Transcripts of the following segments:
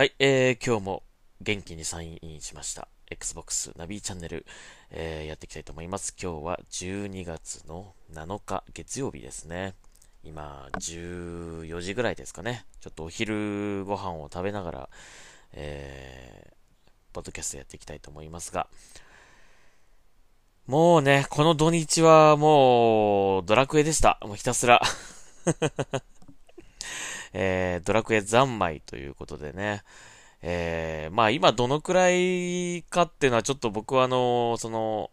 はい、えー、今日も元気にサインインしました。Xbox ナビチャンネル、えー、やっていきたいと思います。今日は12月の7日月曜日ですね。今、14時ぐらいですかね。ちょっとお昼ご飯を食べながら、えー、ポッドキャストやっていきたいと思いますが、もうね、この土日はもう、ドラクエでした。もうひたすら。えー、ドラクエ三昧ということでね。えー、まあ今どのくらいかっていうのはちょっと僕はあの、その、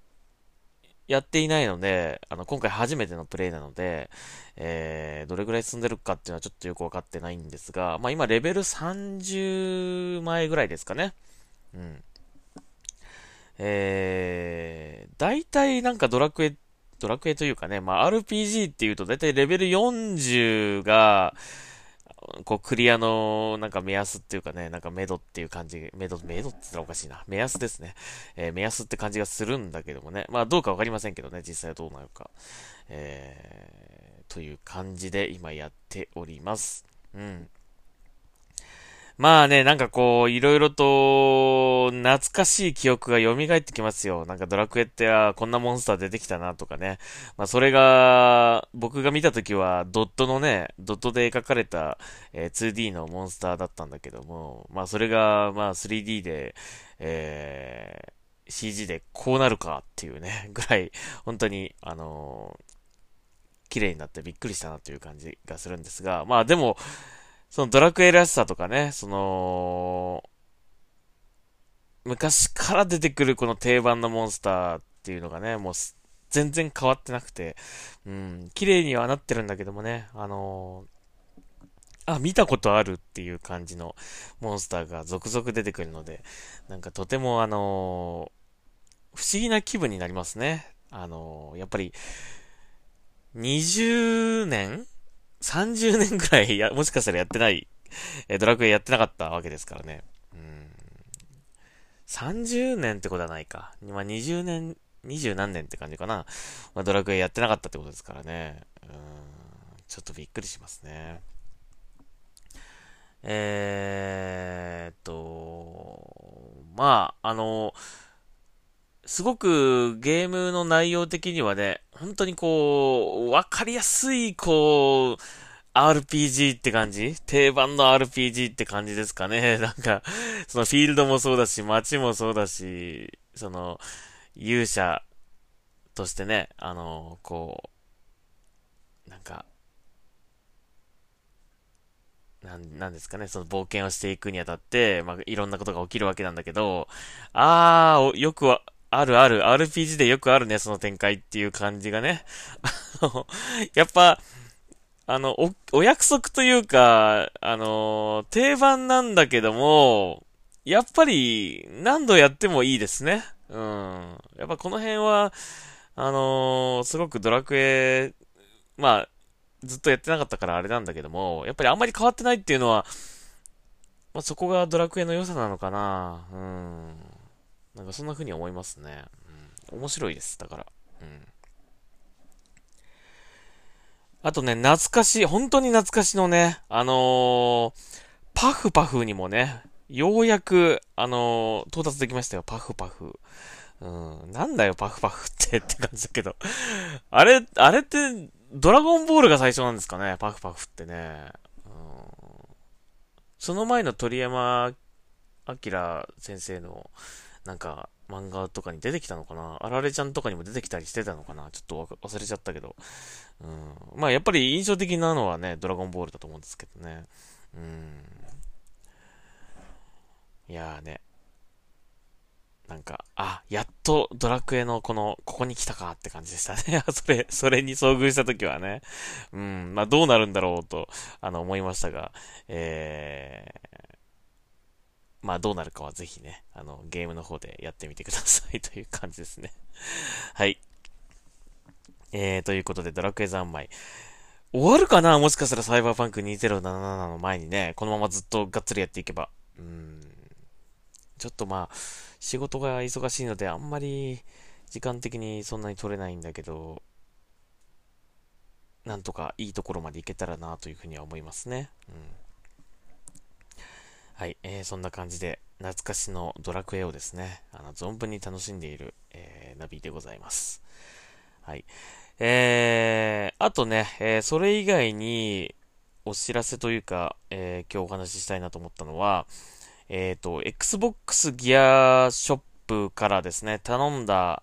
やっていないので、あの、今回初めてのプレイなので、えー、どれぐらい進んでるかっていうのはちょっとよくわかってないんですが、まあ今レベル30前ぐらいですかね。うん。えー、大体なんかドラクエ、ドラクエというかね、まあ RPG っていうと大体レベル40が、こう、クリアの、なんか目安っていうかね、なんかメドっていう感じ、メド、メドって言ったらおかしいな。目安ですね。えー、目安って感じがするんだけどもね。まあ、どうかわかりませんけどね、実際はどうなるか。えー、という感じで今やっております。うん。まあね、なんかこう、いろいろと、懐かしい記憶が蘇ってきますよ。なんかドラクエって、あこんなモンスター出てきたなとかね。まあそれが、僕が見た時は、ドットのね、ドットで描かれた、えー、2D のモンスターだったんだけども、まあそれが、まあ 3D で、えー、CG でこうなるかっていうね、ぐらい、本当に、あのー、綺麗になってびっくりしたなという感じがするんですが、まあでも、そのドラクエらしさとかね、その、昔から出てくるこの定番のモンスターっていうのがね、もう全然変わってなくて、うん、綺麗にはなってるんだけどもね、あのー、あ、見たことあるっていう感じのモンスターが続々出てくるので、なんかとてもあのー、不思議な気分になりますね。あのー、やっぱり、20年30年ぐらい や、もしかしたらやってない、えドラクエやってなかったわけですからね。うん。30年ってことはないか。まあ、20年、20何年って感じかな。まあ、ドラクエやってなかったってことですからね。うん。ちょっとびっくりしますね。えーっと、まあ、あの、すごくゲームの内容的にはね、本当にこう、わかりやすい、こう、RPG って感じ？定番の RPG って感じですかね。なんか、そのフィールドもそうだし、街もそうだし、その、勇者としてね、あの、こう、なんか、なん、なんですかね、その冒険をしていくにあたって、まあ、いろんなことが起きるわけなんだけど、あー、よくは、あるある、RPG でよくあるね、その展開っていう感じがね。やっぱ、あの、お、お約束というか、あの、定番なんだけども、やっぱり、何度やってもいいですね。うん。やっぱこの辺は、あのすごくドラクエ、まあ、ずっとやってなかったからあれなんだけども、やっぱりあんまり変わってないっていうのは、まあ、そこがドラクエの良さなのかな。うん。なんかそんな風に思いますね。うん。面白いです。だから。うん。あとね、懐かしい、本当に懐かしのね、あのー、パフパフにもね、ようやく、あのー、到達できましたよ、パフパフ。うん、なんだよ、パフパフって って感じだけど。あれ、あれって、ドラゴンボールが最初なんですかね、パフパフってね。うん、その前の鳥山明先生の、なんか、漫画とかに出てきたのかな？あられちゃんとかにも出てきたりしてたのかな？ちょっと忘れちゃったけど。うん。まあ、やっぱり印象的なのはね、ドラゴンボールだと思うんですけどね。うん。いやーね。なんか、あ、やっとドラクエのこの、ここに来たかって感じでしたね。それ、それに遭遇した時はね。うん、まあどうなるんだろうと、あの、思いましたが、えー、まあどうなるかはぜひね、あの、ゲームの方でやってみてください という感じですね。はい。えー、ということで、ドラクエ三昧。終わるかな？もしかしたらサイバーパンク2077の前にね、このままずっとがっつりやっていけば。うん。ちょっとまあ、仕事が忙しいので、あんまり時間的にそんなに取れないんだけど、なんとかいいところまで行けたらなというふうには思いますね。うん。はい、えー、そんな感じで、懐かしのドラクエをですね、あの、存分に楽しんでいる、えー、ナビでございます。はい。えー、あとね、えー、それ以外に、お知らせというか、えー、今日お話ししたいなと思ったのは、えっ、ー、と、Xbox ギアショップからですね、頼んだ、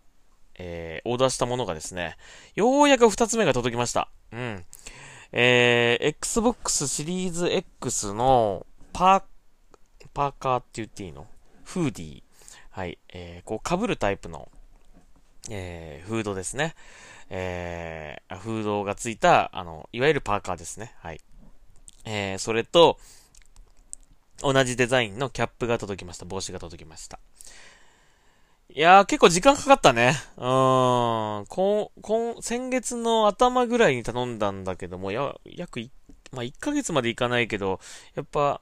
えー、オーダーしたものがですね、ようやく2つ目が届きました。うん。えー、Xbox シリーズ X のパーパーカーって言っていいの？フーディー。はい。えー、こう被るタイプの、えー、フードですね。えー、フードがついた、あの、いわゆるパーカーですね。はい。えー、それと、同じデザインのキャップが届きました。帽子が届きました。いやー、結構時間かかったね。うーん。こん、こん、先月の頭ぐらいに頼んだんだけども、や、約1、まあ、1ヶ月までいかないけど、やっぱ、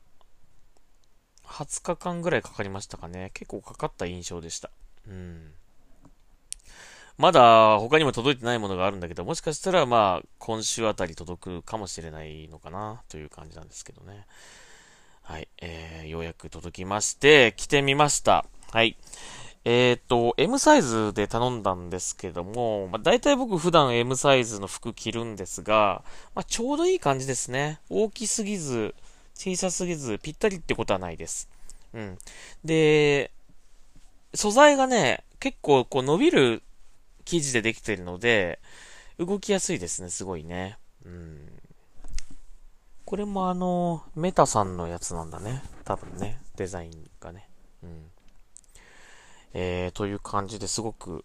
20日間ぐらいかかりましたかね。結構かかった印象でした。うん。まだ他にも届いてないものがあるんだけど、もしかしたらまあ今週あたり届くかもしれないのかなという感じなんですけどね。はい。えー、ようやく届きまして、着てみました。はい。えっ、ー、と、M サイズで頼んだんですけども、まあ、大体僕普段 M サイズの服着るんですが、まあ、ちょうどいい感じですね。大きすぎず、小さすぎず、ぴったりってことはないです。うん。で、素材がね、結構こう伸びる生地でできてるので、動きやすいですね、すごいね。うん。これもあの、メタさんのやつなんだね。多分ね、デザインがね。うん。えー、という感じですごく、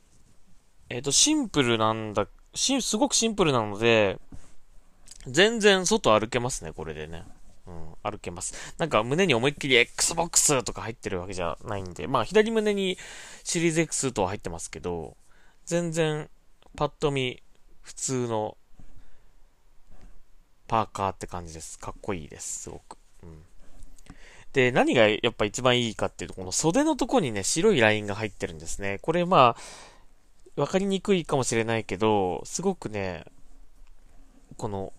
えっ、ー、と、シンプルなんだ、し、すごくシンプルなので、全然外歩けますね、これでね。うん、歩けます。なんか胸に思いっきり Xbox とか入ってるわけじゃないんで、まあ左胸にシリーズ X とは入ってますけど、全然パッと見普通のパーカーって感じです。かっこいいです、すごく。うん。で、何がやっぱ一番いいかっていうと、この袖のとこにね、白いラインが入ってるんですね。これまあ、わかりにくいかもしれないけど、すごくね、この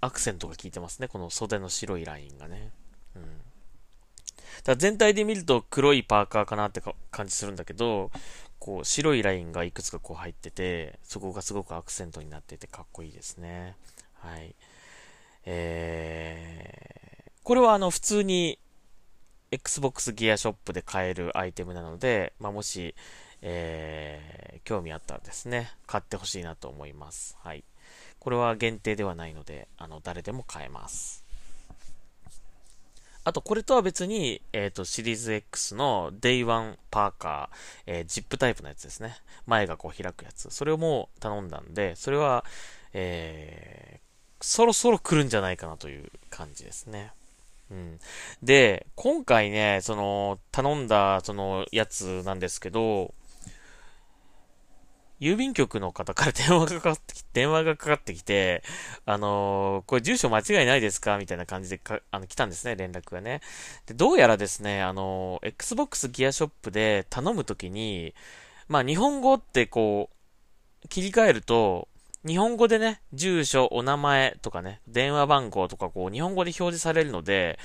アクセントが効いてますね。この袖の白いラインがね。うん。だ全体で見ると黒いパーカーかなって感じするんだけど、こう白いラインがいくつかこう入ってて、そこがすごくアクセントになっててかっこいいですね。はい。えー、これはあの普通に Xbox ギアショップで買えるアイテムなので、まあ、もし、えー、興味あったらですね、買ってほしいなと思います。はい。これは限定ではないので、あの、誰でも買えます。あと、これとは別に、えっ、ー、と、シリーズ X の Day1 パーカー、えー、ジップタイプのやつですね。前がこう開くやつ。それをもう頼んだんで、それは、えー、そろそろ来るんじゃないかなという感じですね。うん。で、今回ね、その、頼んだ、その、やつなんですけど、郵便局の方から電話がかかってきて、電話がかかってきて、あのー、これ住所間違いないですか？みたいな感じでか、あの、来たんですね、連絡がね。で、どうやらですね、あのー、Xbox ギアショップで頼むときに、まあ、日本語ってこう、切り替えると、日本語でね、住所、お名前とかね、電話番号とかこう、日本語で表示されるので、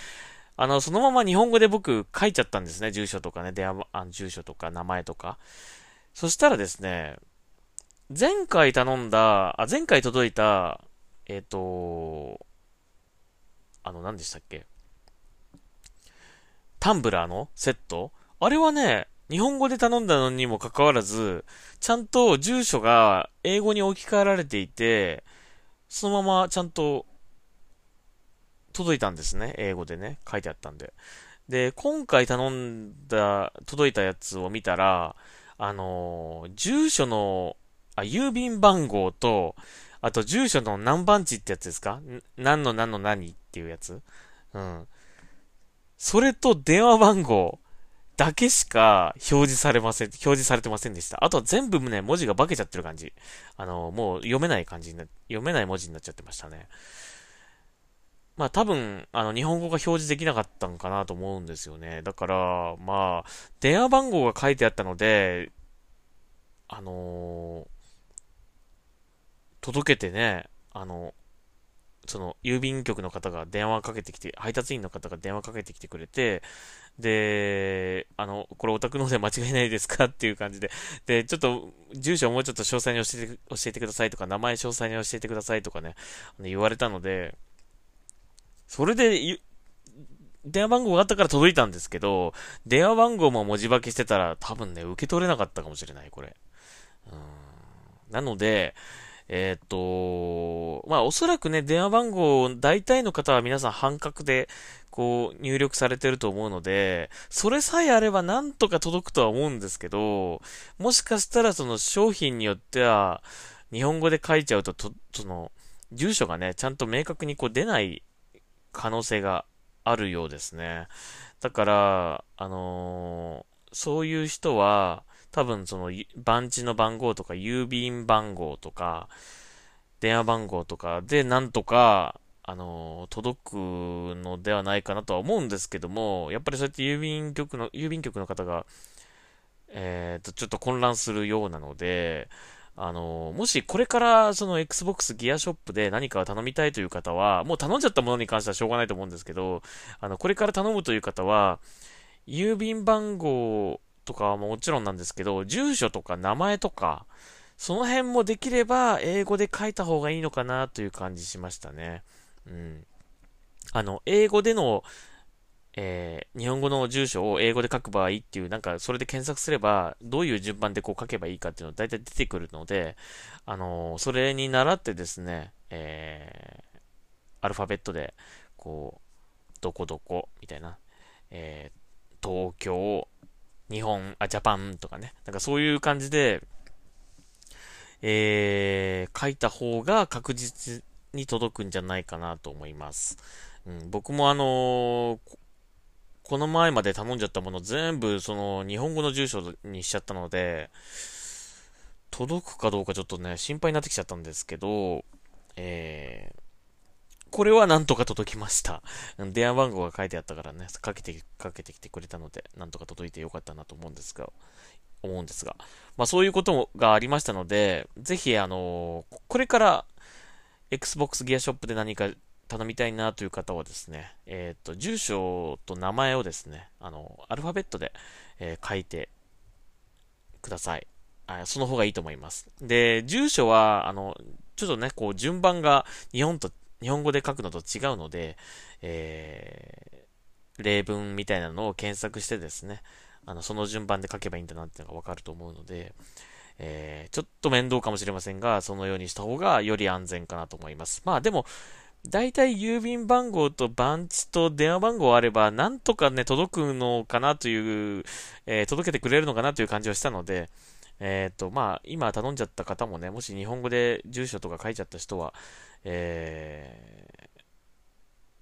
あの、そのまま日本語で僕書いちゃったんですね、住所とかね、電話、あの住所とか名前とか。そしたらですね、前回頼んだ、あ、前回届いた、えっ、ー、と、あの、何でしたっけ？タンブラーのセット？あれはね、日本語で頼んだのにもかかわらず、ちゃんと住所が英語に置き換えられていて、そのままちゃんと届いたんですね。英語でね。書いてあったんで。で、今回頼んだ、届いたやつを見たら、あのー、住所のあ、郵便番号と、あと住所の何番地ってやつですか？何の何の何っていうやつ？うん。それと電話番号だけしか表示されません、表示されてませんでした。あとは全部ね、文字が化けちゃってる感じ。あの、もう読めない感じにな、読めない文字になっちゃってましたね。まあ多分、あの、日本語が表示できなかったんかなと思うんですよね。だから、まあ、電話番号が書いてあったので、あのー届けてね、あの、その、郵便局の方が電話かけてきて、配達員の方が電話かけてきてくれて、で、あの、これお宅の方で間違いないですかっていう感じで、で、ちょっと、住所をもうちょっと詳細に教えて、教えてくださいとか、名前詳細に教えてくださいとかね、言われたので、それで、電話番号があったから届いたんですけど、電話番号も文字化けしてたら多分ね、受け取れなかったかもしれない、これ。うんなので、えっ、と、まあおそらくね、電話番号、大体の方は皆さん半角で、こう、入力されてると思うので、それさえあればなんとか届くとは思うんですけど、もしかしたらその商品によっては、日本語で書いちゃうと、と、その、住所がね、ちゃんと明確にこう出ない可能性があるようですね。だから、あのー、そういう人は、多分その番地の番号とか郵便番号とか電話番号とかでなんとかあの届くのではないかなとは思うんですけどもやっぱりそうやって郵便局の郵便局の方がえっ、ー、とちょっと混乱するようなのであのもしこれからその Xbox ギアショップで何かを頼みたいという方は、もう頼んじゃったものに関してはしょうがないと思うんですけど、あの、これから頼むという方は、郵便番号とかはもちろんなんですけど、住所とか名前とか、その辺もできれば英語で書いた方がいいのかなという感じしましたね。うん。あの、英語での、えー、日本語の住所を英語で書く場合っていう、なんかそれで検索すれば、どういう順番でこう書けばいいかっていうの大体出てくるので、あのー、それに倣ってですね、えー、アルファベットで、こう、どこどこ、みたいな、えー、東京、日本、あ、ジャパンとかね。なんかそういう感じで、えー、書いた方が確実に届くんじゃないかなと思います。うん、僕もあのー、この前まで頼んじゃったもの全部その日本語の住所にしちゃったので、届くかどうかちょっとね、心配になってきちゃったんですけど、えー、これはなんとか届きました。電話番号が書いてあったからね、かけて、かけてきてくれたので、なんとか届いてよかったなと思うんですが、思うんですが。まあそういうことがありましたので、ぜひあのー、これから Xbox ギアショップで何か頼みたいなという方はですね、えっ、ー、と、住所と名前をですね、あの、アルファベットで、えー、書いてください。あその方がいいと思います。で、住所は、あの、ちょっとね、こう、順番が日本と日本語で書くのと違うので、えー、例文みたいなのを検索してですね、あの、その順番で書けばいいんだなっていうのがわかると思うので、えー、ちょっと面倒かもしれませんが、そのようにした方がより安全かなと思います。まあでも、大体郵便番号と番地と電話番号あれば、なんとかね、届くのかなという、えー、届けてくれるのかなという感じはしたので、えっ、と、まあ、今頼んじゃった方もね、もし日本語で住所とか書いちゃった人は、え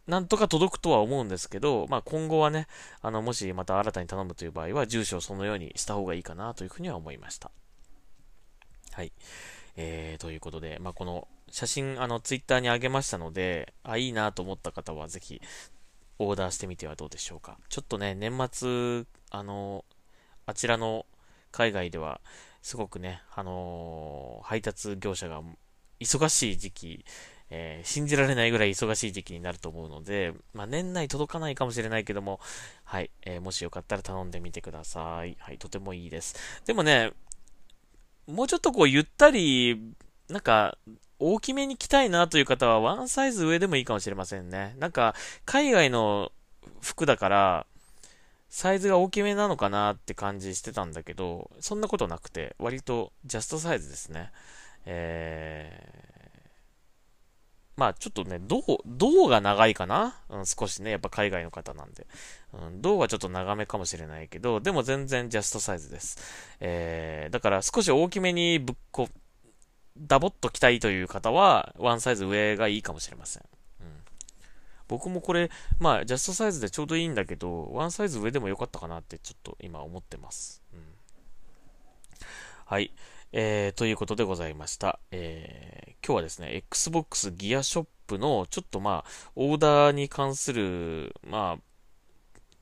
ー、なんとか届くとは思うんですけど、まあ、今後はね、あの、もしまた新たに頼むという場合は、住所をそのようにした方がいいかなというふうには思いました。はい。えー、ということで、まあ、この写真、あの、ツイッターに上げましたので、あ、いいなと思った方は、ぜひ、オーダーしてみてはどうでしょうか。ちょっとね、年末、あの、あちらの海外では、すごくね、あのー、配達業者が忙しい時期、えー、信じられないぐらい忙しい時期になると思うので、まあ、年内届かないかもしれないけども、はい、えー、もしよかったら頼んでみてください。はい、とてもいいです。でもね、もうちょっとこう、ゆったり、なんか、大きめに着たいなという方は、ワンサイズ上でもいいかもしれませんね。なんか、海外の服だから、サイズが大きめなのかなって感じしてたんだけど、そんなことなくて、割とジャストサイズですね。えー、まあちょっとね、銅、銅が長いかな？うん、少しね、やっぱ海外の方なんで。うん、銅はちょっと長めかもしれないけど、でも全然ジャストサイズです。えー、だから少し大きめにぶっこ、ダボっと着たいという方は、ワンサイズ上がいいかもしれません。僕もこれ、まあ、ジャストサイズでちょうどいいんだけど、ワンサイズ上でもよかったかなってちょっと今思ってます。うん、はい。えー、ということでございました。えー、今日はですね、Xbox ギアショップのちょっとまあ、オーダーに関する、まあ、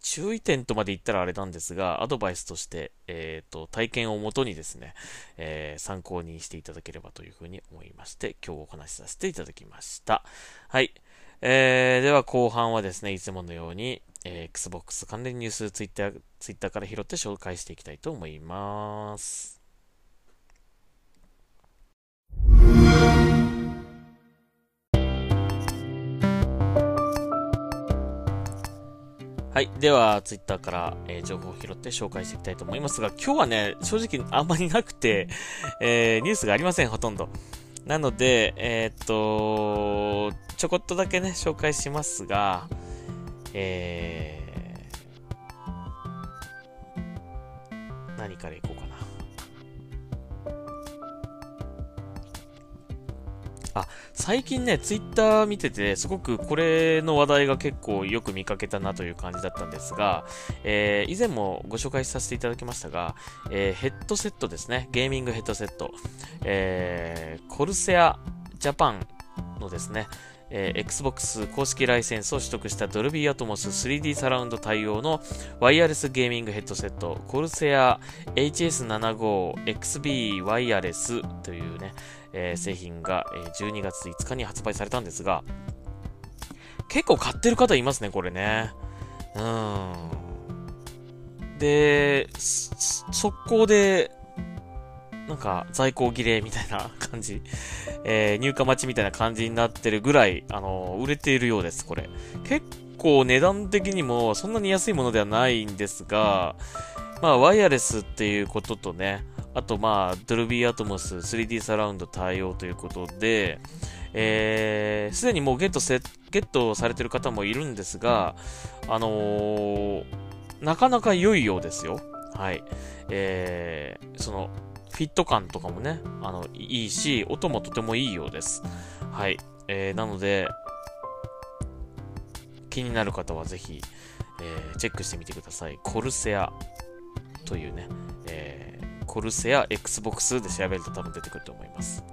注意点とまで言ったらあれなんですが、アドバイスとして、えっ、ー、と、体験をもとにですね、えー、参考にしていただければというふうに思いまして、今日お話しさせていただきました。はい。えー、では後半はですね、いつものように、えー、Xbox 関連ニュース、ツイッター、ツイッターから拾って紹介していきたいと思います。はい。では、ツイッターから、えー、情報を拾って紹介していきたいと思いますが、今日はね、正直あんまりなくて、えー、ニュースがありません、ほとんど。なので、えー、っと、ちょこっとだけね、紹介しますが、えー、何からいこうかな。あ、最近ね、ツイッター見てて、すごくこれの話題が結構よく見かけたなという感じだったんですが、えー、以前もご紹介させていただきましたが、えー、ヘッドセットですね、ゲーミングヘッドセット、えー、コルセアジャパンのですね、えー、Xbox 公式ライセンスを取得した Dolby Atmos 3D サラウンド対応のワイヤレスゲーミングヘッドセット、コルセア HS75XB ワイヤレスというね、えー、製品が、え12月5日に発売されたんですが、結構買ってる方いますね、これね。うん。で、速攻で、なんか在庫切れみたいな感じ、えー、入荷待ちみたいな感じになってるぐらい、あのー、売れているようです、これ。結構値段的にもそんなに安いものではないんですが、まあ、ワイヤレスっていうこととね、あと、まあ、ドルビーアトモス 3D サラウンド対応ということで、えー、すでにもうゲットせ、ゲットされてる方もいるんですが、あのー、なかなか良いようですよ。はい。えー、その、フィット感とかもね、あの、いいし、音もとてもいいようです。はい。えー、なので、気になる方はぜひ、えー、チェックしてみてください。コルセアというね、えコルセア Xbox で調べると多分出てくると思います。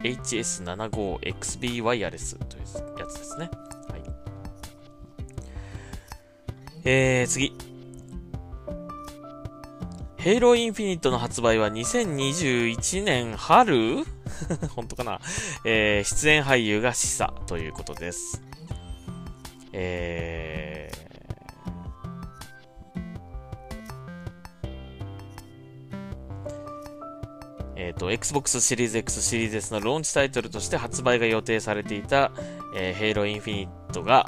HS75XB ワイヤレスというやつですね。はい。えー、次。ヘイローインフィニットの発売は2021年春？本当かな？えー、出演俳優が示唆ということです。えー、えっ、ー、と、Xbox シリーズ X シリーズ S のローンチタイトルとして発売が予定されていた、えー、Halo Infinite が、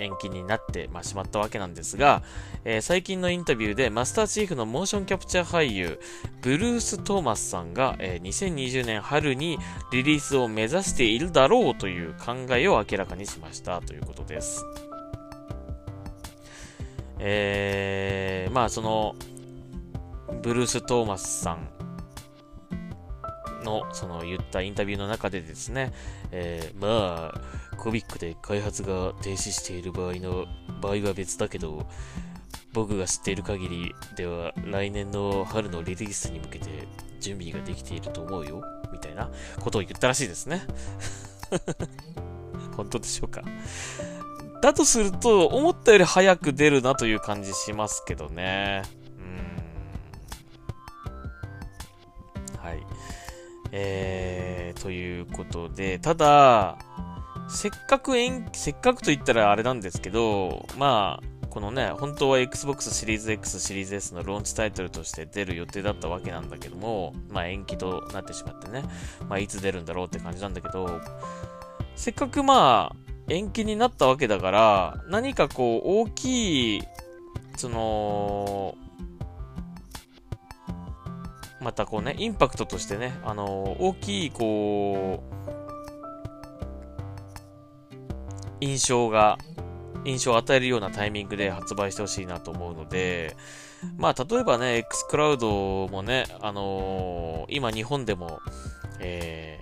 延期になってまあしまったわけなんですが、えー、最近のインタビューでマスターチーフのモーションキャプチャー俳優、ブルース・トーマスさんが、えー、2020年春にリリースを目指しているだろうという考えを明らかにしましたということです。えー、まあその、ブルース・トーマスさんの、その言ったインタビューの中でですね、えー、まあ、コミックで開発が停止している場合の、場合は別だけど、僕が知っている限りでは、来年の春のリリースに向けて準備ができていると思うよ、みたいなことを言ったらしいですね。本当でしょうかだとすると、思ったより早く出るなという感じしますけどね。うん。はいえー、ということで、ただ、せっかく延せっかくと言ったらあれなんですけど、まあ、このね、本当は Xbox シリーズ X シリーズ S のローンチタイトルとして出る予定だったわけなんだけども、まあ延期となってしまってね、まあいつ出るんだろうって感じなんだけど、せっかくまあ延期になったわけだから、何かこう大きい、その、またこうね、インパクトとしてね、あのー、大きい、こう、印象が、印象を与えるようなタイミングで発売してほしいなと思うので、まあ、例えばね、X クラウドもね、あのー、今日本でも、え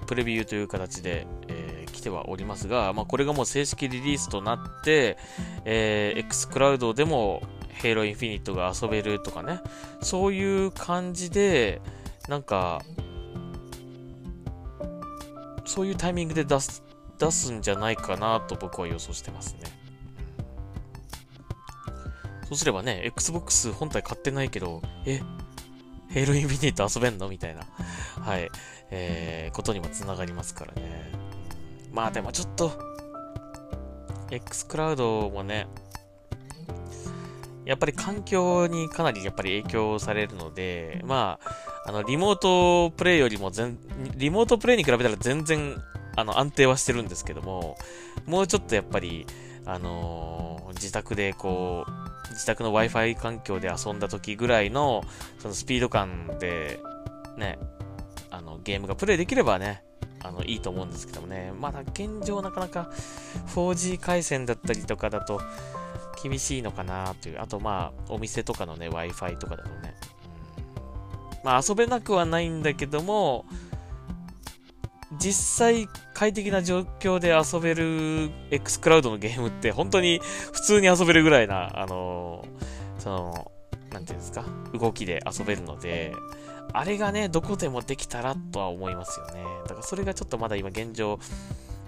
ー、プレビューという形で、えー、来てはおりますが、まあ、これがもう正式リリースとなって、えー、X クラウドでも、ヘイロインフィニットが遊べるとかね、そういう感じで、なんか、そういうタイミングで出す、出すんじゃないかなと僕は予想してますね。そうすればね、Xbox 本体買ってないけど、え、ヘイロインフィニット遊べんのみたいな、はい、えー、ことにもつながりますからね。まあでもちょっと、X クラウドもね、やっぱり環境にかなりやっぱり影響されるので、まあ、あの、リモートプレイよりも全、リモートプレイに比べたら全然、あの、安定はしてるんですけども、もうちょっとやっぱり、あのー、自宅でこう、自宅の Wi-Fi 環境で遊んだ時ぐらいの、そのスピード感で、ね、あの、ゲームがプレイできればね、あの、いいと思うんですけどもね、まだ現状なかなか 4G 回線だったりとかだと、厳しいのかなという。あと、まあ、お店とかのね、Wi-Fi とかだとね。うん、まあ、遊べなくはないんだけども、実際快適な状況で遊べる X クラウドのゲームって本当に普通に遊べるぐらいな、あのー、その、なんていうんですか、動きで遊べるので、あれがね、どこでもできたらとは思いますよね。だからそれがちょっとまだ今現状、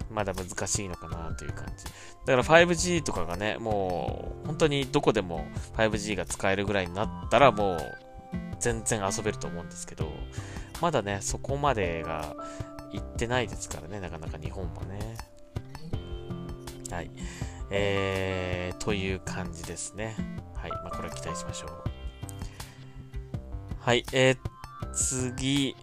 まだ難しいのかなという感じ。だから 5G とかがね、もう本当にどこでも 5G が使えるぐらいになったらもう全然遊べると思うんですけど、まだね、そこまでが行ってないですからね、なかなか日本もね。はい。えー、という感じですね。はい。まあ、これは期待しましょう。はい。えー、次。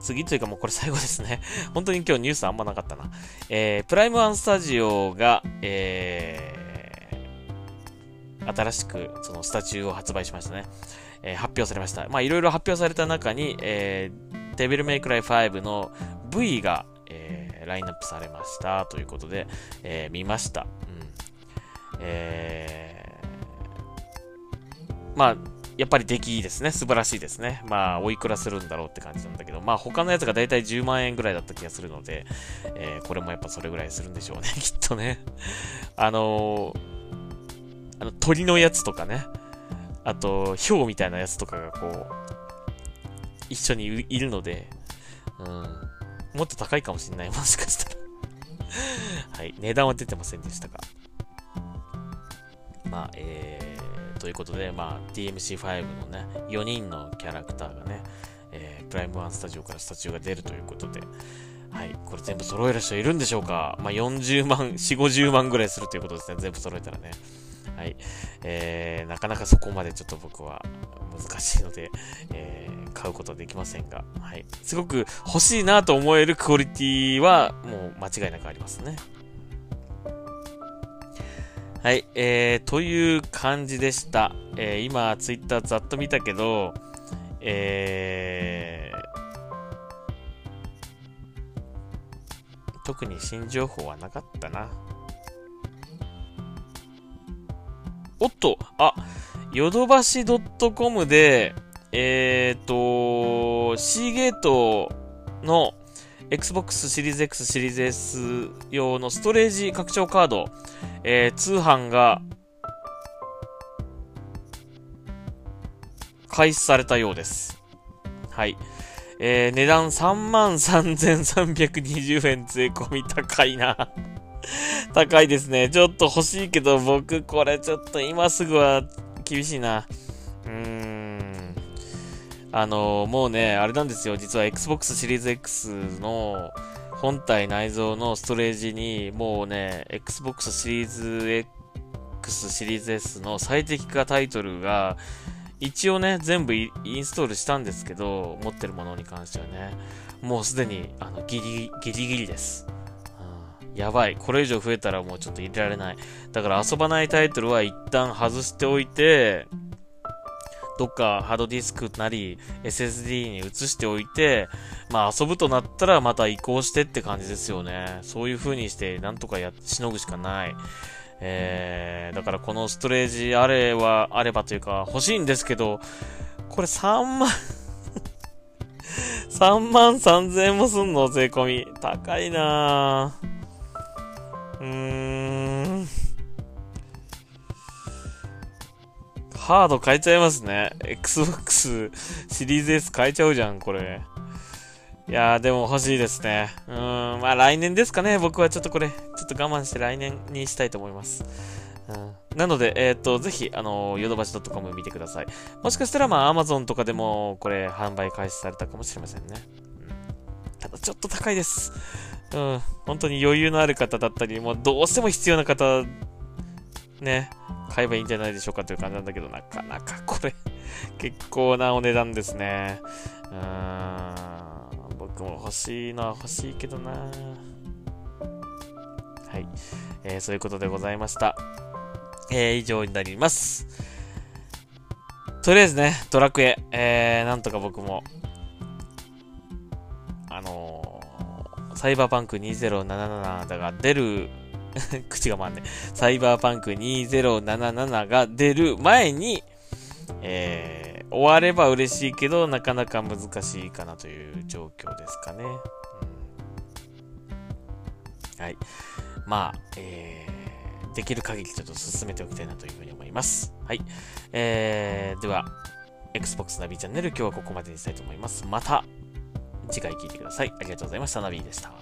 次というかもうこれ最後ですね。本当に今日ニュースあんまなかったな。えー、プライムワンスタジオが、えー、新しくそのスタチューを発売しましたね。えー、発表されました。まあいろいろ発表された中に、えー、デビルメイクライ5の V が、えー、ラインナップされましたということで、えー、見ました。うんえー、まあやっぱり出来いいですね。素晴らしいですね。まあ、おいくらするんだろうって感じなんだけど、まあ、他のやつがだいたい10万円ぐらいだった気がするので、えー、これもやっぱそれぐらいするんでしょうね、きっとね。あのー、あの、鳥のやつとかね、あと、ヒョウみたいなやつとかがこう、一緒にいるので、うん、もっと高いかもしれない、もしかしたらはい、値段は出てませんでしたが。まあ、えー、ということで、まあ、DMC5 のね、4人のキャラクターがね、えー、プライムワンスタジオからスタジオが出るということで、はい、これ全部揃える人いるんでしょうか？まあ、40万、4、50万ぐらいするということですね、全部揃えたらね。はい。えー、なかなかそこまでちょっと僕は難しいので、えー、買うことはできませんが、はい。すごく欲しいなと思えるクオリティは、もう間違いなくありますね。はい、えー、という感じでした。えー、今、ツイッターざっと見たけど、えー、特に新情報はなかったな。おっと、あ、ヨドバシ .com で、えーと、シーゲートの Xbox シリーズ X シリーズ S 用のストレージ拡張カード、えー、通販が、開始されたようです。はい。えー、値段33,320円税込み高いな 高いですね。ちょっと欲しいけど、僕これちょっと今すぐは厳しいな。うん。あのー、もうね、あれなんですよ。実は Xbox シリーズ X の、本体内蔵のストレージに、もうね、Xbox シリーズ X シリーズ S の最適化タイトルが、一応ね、全部インストールしたんですけど、持ってるものに関してはね、もうすでに、あの、ギリ、ギリギリです。やばい。これ以上増えたらもうちょっと入れられない。だから遊ばないタイトルは一旦外しておいて、どっかハードディスクなり SSD に移しておいて、まあ遊ぶとなったらまた移行してって感じですよね。そういう風にしてなんとかや、しのぐしかない。えー、だからこのストレージあれは、あればというか欲しいんですけど、これ3万 3万3000円もすんの？税込み。高いなぁ。うーん。ハード変えちゃいますね。Xbox シリーズ S 変えちゃうじゃん、これ。いやー、でも欲しいですね。うーん、まあ来年ですかね。僕はちょっとこれ、ちょっと我慢して来年にしたいと思います。うんなので、えっ、と、ぜひ、あの、ヨドバシ .com 見てください。もしかしたら、まあ、Amazon とかでも、これ、販売開始されたかもしれませんね。うん、ただ、ちょっと高いです。うん、本当に余裕のある方だったり、もう、どうしても必要な方、ね、買えばいいんじゃないでしょうかという感じなんだけど、なかなかこれ 結構なお値段ですね。うーん、僕も欲しいのは欲しいけどなはい。えー、そういうことでございました。えー、以上になります。とりあえずね、ドラクエ、えー、なんとか僕も、あのー、サイバーパンク2077だが出る 口が回んね。サイバーパンク2077が出る前に、えー、終われば嬉しいけど、なかなか難しいかなという状況ですかね。うん、はい。まあ、えー、できる限りちょっと進めておきたいなというふうに思います。はい。えー、では、Xbox ナビチャンネル今日はここまでにしたいと思います。また次回聞いてください。ありがとうございました。ナビでした。